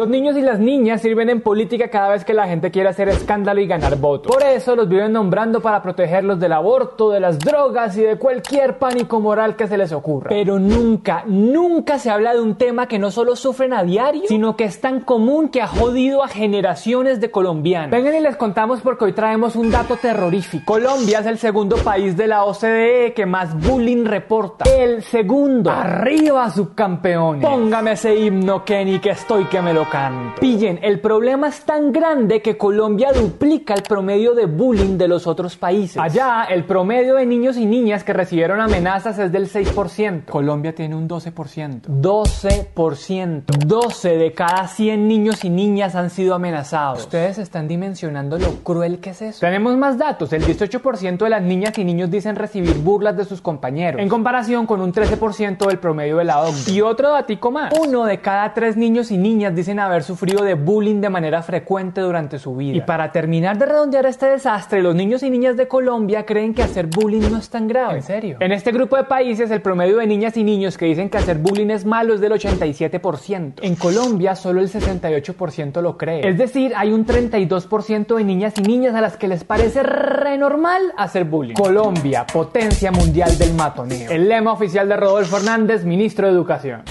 Los niños y las niñas sirven en política cada vez que la gente quiere hacer escándalo y ganar votos. Por eso los viven nombrando para protegerlos del aborto, de las drogas y de cualquier pánico moral que se les ocurra. Pero nunca, nunca se habla de un tema que no solo sufren a diario, sino que es tan común que ha jodido a generaciones de colombianos. Vengan y les contamos porque hoy traemos un dato terrorífico. Colombia es el segundo país de la OCDE que más bullying reporta. El segundo. Arriba, subcampeones. Póngame ese himno, Kenny, que estoy que me lo canto. Pillen, el problema es tan grande que Colombia duplica el promedio de bullying de los otros países. Allá, el promedio de niños y niñas que recibieron amenazas es del 6%. Colombia tiene un 12%. 12%. 12 de cada 100 niños y niñas han sido amenazados. Ustedes están dimensionando lo cruel que es eso. Tenemos más datos. El 18% de las niñas y niños dicen recibir burlas de sus compañeros, en comparación con un 13% del promedio de la OCDE. Y otro datico más. Uno de cada tres niños y niñas dicen haber sufrido de bullying de manera frecuente durante su vida. Y para terminar de redondear este desastre, los niños y niñas de Colombia creen que hacer bullying no es tan grave. ¿En serio? En este grupo de países, el promedio de niñas y niños que dicen que hacer bullying es malo es del 87%. En Colombia, solo el 68% lo cree. Es decir, hay un 32% de niñas y niñas a las que les parece re normal hacer bullying. Colombia, potencia mundial del matoneo. El lema oficial de Rodolfo Hernández, ministro de Educación.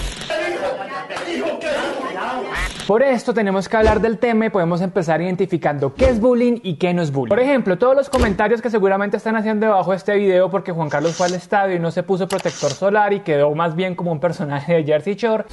Por esto tenemos que hablar del tema y podemos empezar identificando qué es bullying y qué no es bullying. Por ejemplo, todos los comentarios que seguramente están haciendo debajo de este video porque Juan Carlos fue al estadio y no se puso protector solar y quedó más bien como un personaje de Jersey Shore.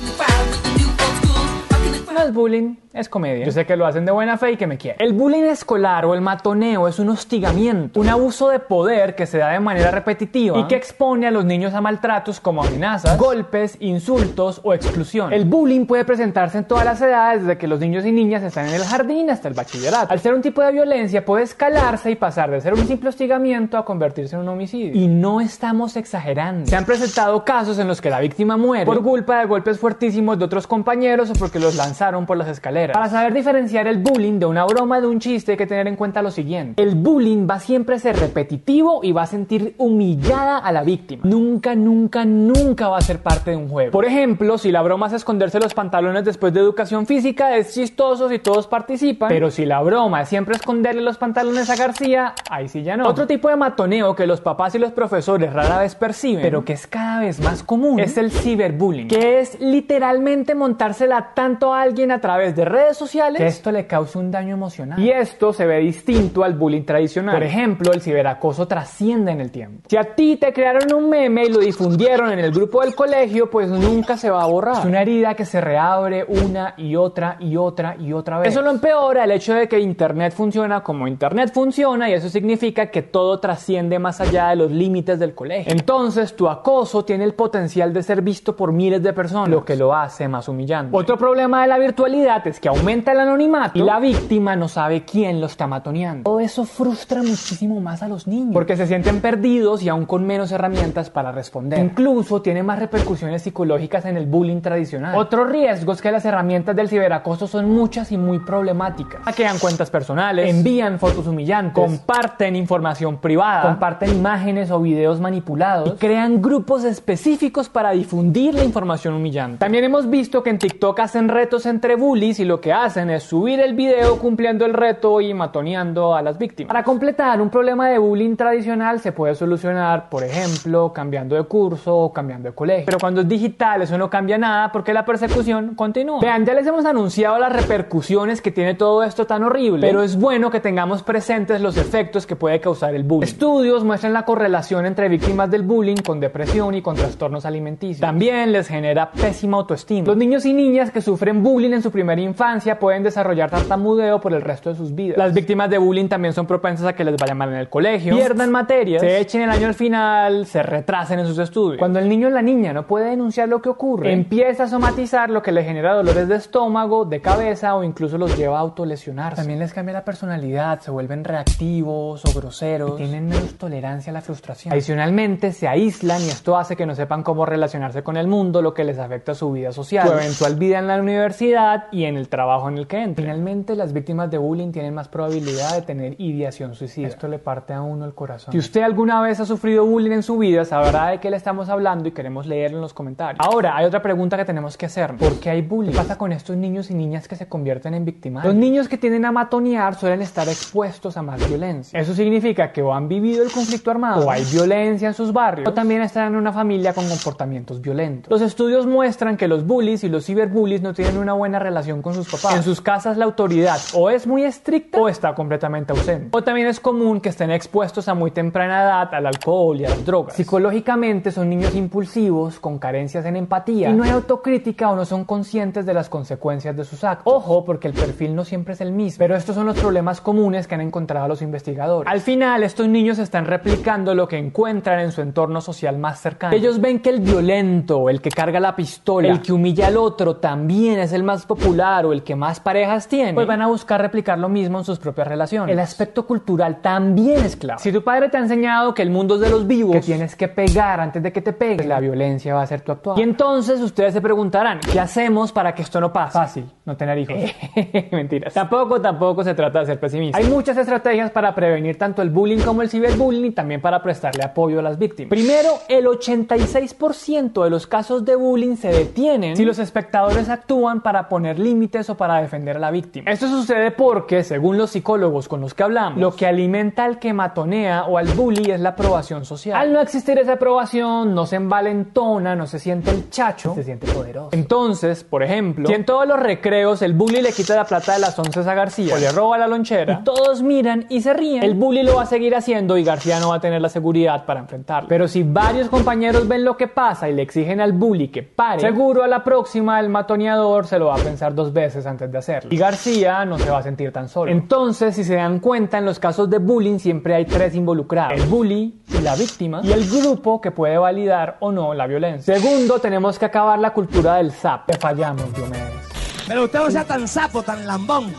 No es bullying, es comedia. Yo sé que lo hacen de buena fe y que me quieren. El bullying escolar o el matoneo es un hostigamiento, un abuso de poder que se da de manera repetitiva y que expone a los niños a maltratos como amenazas, golpes, insultos o exclusión. El bullying puede presentarse en todas las edades, desde que los niños y niñas están en el jardín hasta el bachillerato. Al ser un tipo de violencia puede escalarse y pasar de ser un simple hostigamiento a convertirse en un homicidio. Y no estamos exagerando. Se han presentado casos en los que la víctima muere por culpa de golpes fuertísimos de otros compañeros o porque los lanzaron por las escaleras. Para saber diferenciar el bullying de una broma de un chiste hay que tener en cuenta lo siguiente. El bullying va siempre a ser repetitivo y va a sentir humillada a la víctima. Nunca, nunca, nunca va a ser parte de un juego. Por ejemplo, si la broma es esconderse los pantalones después de educación física, es chistoso si todos participan. Pero si la broma es siempre esconderle los pantalones a García, ahí sí ya no. Otro tipo de matoneo que los papás y los profesores rara vez perciben, pero que es cada vez más común, es el ciberbullying, que es literalmente montársela tanto a alguien a través de redes sociales que esto le causa un daño emocional. Y esto se ve distinto al bullying tradicional. Por ejemplo, el ciberacoso trasciende en el tiempo. Si a ti te crearon un meme y lo difundieron en el grupo del colegio, pues nunca se va a borrar. Es una herida que se reabre una y otra y otra y otra vez. Eso lo empeora el hecho de que Internet funciona como Internet funciona y eso significa que todo trasciende más allá de los límites del colegio. Entonces, tu acoso tiene el potencial de ser visto por miles de personas, lo que lo hace más humillante. Otro problema de la virtualidad es que aumenta el anonimato y la víctima no sabe quién lo está matoneando. Todo eso frustra muchísimo más a los niños porque se sienten perdidos y aún con menos herramientas para responder. Incluso tiene más repercusiones psicológicas en el bullying tradicional. Otro riesgo es que las herramientas del ciberacoso son muchas y muy problemáticas. Hackean cuentas personales, envían fotos humillantes, comparten información privada, comparten imágenes o videos manipulados y crean grupos específicos para difundir la información humillante. También hemos visto que en TikTok hacen retos entre bullies y lo que hacen es subir el video cumpliendo el reto y matoneando a las víctimas. Para completar, un problema de bullying tradicional se puede solucionar, por ejemplo, cambiando de curso o cambiando de colegio. Pero cuando es digital eso no cambia nada porque la persecución continúa. Vean, ya les hemos anunciado las repercusiones que tiene todo esto tan horrible, pero es bueno que tengamos presentes los efectos que puede causar el bullying. Estudios muestran la correlación entre víctimas del bullying con depresión y con trastornos alimenticios. También les genera pésima autoestima. Los niños y niñas que sufren bullying en su primera infancia pueden desarrollar tartamudeo por el resto de sus vidas. Las víctimas de bullying también son propensas a que les vaya mal en el colegio, pierdan materias, se echen el año al final, se retrasen en sus estudios. Cuando el niño o la niña no puede denunciar lo que ocurre, empieza a somatizar lo que le genera dolores de estómago, de cabeza o incluso los lleva a autolesionarse. También les cambia la personalidad, se vuelven reactivos o groseros, y tienen menos tolerancia a la frustración. Adicionalmente, se aíslan y esto hace que no sepan cómo relacionarse con el mundo, lo que les afecta a su vida social, su eventual vida en la universidad y en el el trabajo en el que entra. Finalmente, las víctimas de bullying tienen más probabilidad de tener ideación suicida. Esto le parte a uno el corazón. Si usted alguna vez ha sufrido bullying en su vida, sabrá de qué le estamos hablando y queremos leerlo en los comentarios. Ahora, hay otra pregunta que tenemos que hacer. ¿Por qué hay bullying? ¿Qué pasa con estos niños y niñas que se convierten en víctimas? Los niños que tienden a matonear suelen estar expuestos a más violencia. Eso significa que o han vivido el conflicto armado o hay violencia en sus barrios o también están en una familia con comportamientos violentos. Los estudios muestran que los bullies y los ciberbullies no tienen una buena relación con sus papás. En sus casas la autoridad o es muy estricta o está completamente ausente. O también es común que estén expuestos a muy temprana edad al alcohol y a las drogas. Psicológicamente son niños impulsivos, con carencias en empatía y no hay autocrítica o no son conscientes de las consecuencias de sus actos. Ojo, porque el perfil no siempre es el mismo, pero estos son los problemas comunes que han encontrado los investigadores. Al final, estos niños están replicando lo que encuentran en su entorno social más cercano. Ellos ven que el violento, el que carga la pistola, el que humilla al otro, también es el más popular o el que más parejas tiene, pues van a buscar replicar lo mismo en sus propias relaciones. El aspecto cultural también es clave. Si tu padre te ha enseñado que el mundo es de los vivos, que tienes que pegar antes de que te pegue, la violencia va a ser tu actual. Y entonces ustedes se preguntarán, ¿qué hacemos para que esto no pase? Fácil, no tener hijos. Mentiras. Tampoco, tampoco se trata de ser pesimista. Hay muchas estrategias para prevenir tanto el bullying como el ciberbullying y también para prestarle apoyo a las víctimas. Primero, el 86% de los casos de bullying se detienen si los espectadores actúan para poner límites o para defender a la víctima. Esto sucede porque, según los psicólogos con los que hablamos, lo que alimenta al que matonea o al bully es la aprobación social. Al no existir esa aprobación, no se envalentona, no se siente el chacho, se siente poderoso. Entonces, por ejemplo, si en todos los recreos el bully le quita la plata de las once a García o le roba la lonchera y todos miran y se ríen, el bully lo va a seguir haciendo y García no va a tener la seguridad para enfrentarlo. Pero si varios compañeros ven lo que pasa y le exigen al bully que pare, seguro a la próxima el matoneador se lo va a pensar dos veces antes de hacerlo. Y García no se va a sentir tan solo. Entonces, si se dan cuenta, en los casos de bullying siempre hay tres involucrados. El bully, la víctima y el grupo que puede validar o no la violencia. Segundo, tenemos que acabar la cultura del zap. Te fallamos, Diomedes. Pero usted no sea tan sapo, tan lambón.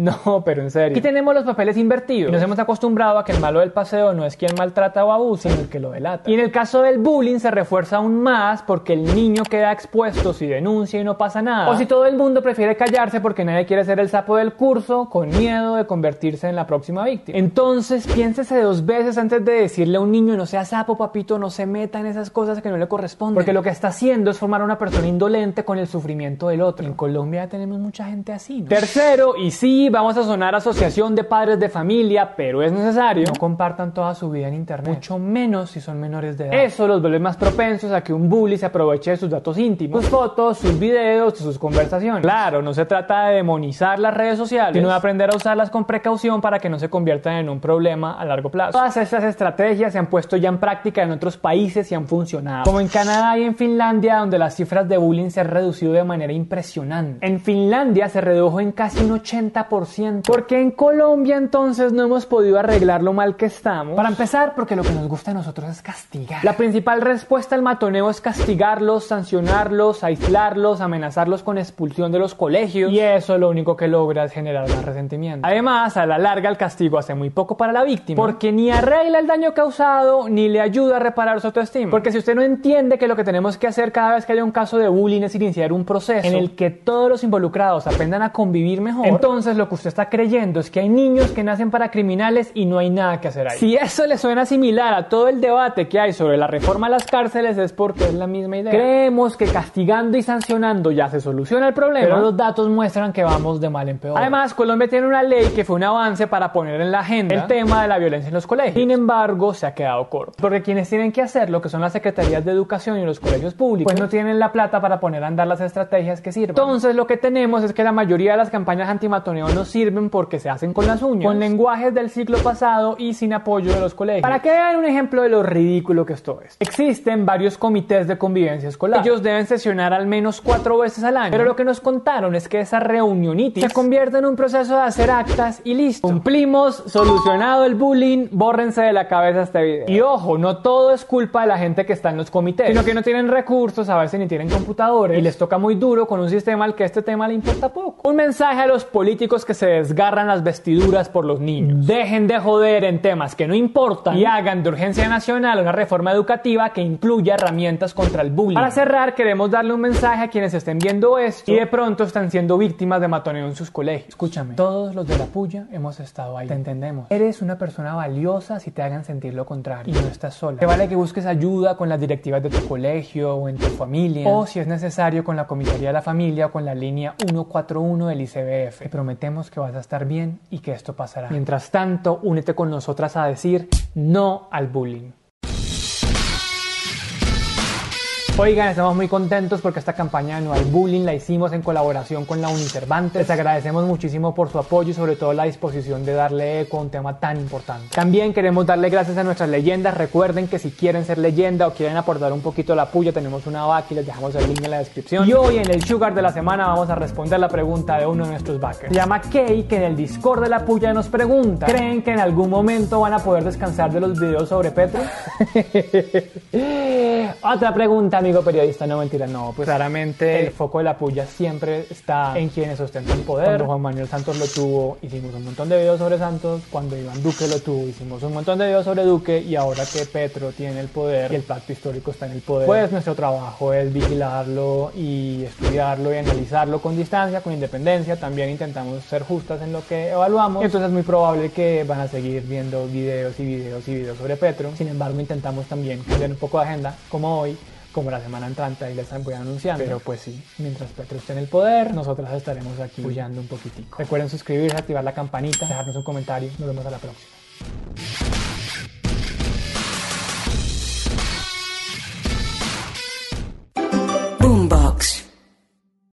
No, pero en serio. Aquí tenemos los papeles invertidos. Nos hemos acostumbrado a que el malo del paseo no es quien maltrata o abusa, sino el que lo delata. Y en el caso del bullying se refuerza aún más porque el niño queda expuesto si denuncia y no pasa nada. O si todo el mundo prefiere callarse porque nadie quiere ser el sapo del curso con miedo de convertirse en la próxima víctima. Entonces piénsese dos veces antes de decirle a un niño no sea sapo, papito, no se meta en esas cosas que no le corresponden. Porque lo que está haciendo es formar a una persona indolente con el sufrimiento del otro. En Colombia tenemos mucha gente así. ¿no? Tercero, y sí, vamos a sonar asociación de padres de familia, pero es necesario. No compartan toda su vida en internet. Mucho menos si son menores de edad. Eso los vuelve más propensos a que un bully se aproveche de sus datos íntimos, sus fotos, sus videos, sus conversaciones. Claro, no se trata de demonizar las redes sociales, sino de aprender a usarlas con precaución para que no se conviertan en un problema a largo plazo. Todas estas estrategias se han puesto ya en práctica en otros países y han funcionado. Como en Canadá y en Finlandia, donde las cifras de bullying se han reducido de manera impresionante. En Finlandia se redujo en casi un 80%. Porque en Colombia entonces no hemos podido arreglar lo mal que estamos? Para empezar, porque lo que nos gusta a nosotros es castigar. La principal respuesta al matoneo es castigarlos, sancionarlos, aislarlos, amenazarlos con expulsión de los colegios. Y eso lo único que logra es generar más resentimiento. Además, a la larga el castigo hace muy poco para la víctima. Porque ni arregla el daño causado, ni le ayuda a reparar su autoestima. Porque si usted no entiende que lo que tenemos que hacer cada vez que haya un caso de bullying es iniciar un proceso en el que todos los involucrados aprendan a convivir mejor, entonces lo que usted está creyendo es que hay niños que nacen para criminales y no hay nada que hacer ahí. Si eso le suena similar a todo el debate que hay sobre la reforma a las cárceles es porque es la misma idea. Creemos que castigando y sancionando ya se soluciona el problema, pero los datos muestran que vamos de mal en peor. Además, Colombia tiene una ley que fue un avance para poner en la agenda el tema de la violencia en los colegios. Sin embargo, se ha quedado corto. Porque quienes tienen que hacerlo, que son las secretarías de educación y los colegios públicos, pues no tienen la plata para poner a andar las estrategias que sirven. Entonces, lo que tenemos es que la mayoría de las campañas antimatoneo no sirven porque se hacen con las uñas, con lenguajes del siglo pasado y sin apoyo de los colegios. Para que vean un ejemplo de lo ridículo que esto es. Existen varios comités de convivencia escolar. Ellos deben sesionar al menos cuatro veces al año. Pero lo que nos contaron es que esa reunionitis se convierte en un proceso de hacer actas y listo. Cumplimos, solucionado el bullying, bórrense de la cabeza este video. Y ojo, no todo es culpa de la gente que está en los comités, sino que no tienen recursos, a veces ni tienen computadores y les toca muy duro con un sistema al que este tema le importa poco. Un mensaje a los políticos que se desgarran las vestiduras por los niños. Dejen de joder en temas que no importan y hagan de urgencia nacional una reforma educativa que incluya herramientas contra el bullying. Para cerrar, queremos darle un mensaje a quienes estén viendo esto y de pronto están siendo víctimas de matoneo en sus colegios. Escúchame, todos los de la puya hemos estado ahí. Te entendemos. Eres una persona valiosa si te hagan sentir lo contrario y no estás sola. Te vale que busques ayuda con las directivas de tu colegio o en tu familia o si es necesario con la comisaría de la familia o con la línea 141 del ICBF. Te prometemos que vas a estar bien y que esto pasará. Mientras tanto, únete con nosotras a decir no al bullying. Oigan, estamos muy contentos porque esta campaña anual Bullying la hicimos en colaboración con la Unicervantes. Les agradecemos muchísimo por su apoyo y sobre todo la disposición de darle eco a un tema tan importante. También queremos darle gracias a nuestras leyendas. Recuerden que si quieren ser leyenda o quieren aportar un poquito la puya, tenemos una vaca y les dejamos el link en la descripción. Y hoy en el Sugar de la semana vamos a responder la pregunta de uno de nuestros backers. Se llama Kay, que en el Discord de la puya nos pregunta, ¿creen que en algún momento van a poder descansar de los videos sobre Petro? Otra pregunta, amigo periodista, no mentira, no, pues claramente el foco de la puya siempre está en quienes ostentan poder. Cuando Juan Manuel Santos lo tuvo, hicimos un montón de videos sobre Santos. Cuando Iván Duque lo tuvo, hicimos un montón de videos sobre Duque. Y ahora que Petro tiene el poder y el pacto histórico está en el poder, pues nuestro trabajo es vigilarlo y estudiarlo y analizarlo con distancia, con independencia. También intentamos ser justas en lo que evaluamos. Entonces es muy probable que van a seguir viendo videos y videos y videos sobre Petro. Sin embargo, intentamos también cambiar un poco de agenda, como hoy como la semana entrante, y les voy anunciando. Pero pues sí, mientras Petro esté en el poder, nosotras estaremos aquí apoyando un poquitico. Recuerden suscribirse, activar la campanita, dejarnos un comentario. Nos vemos a la próxima.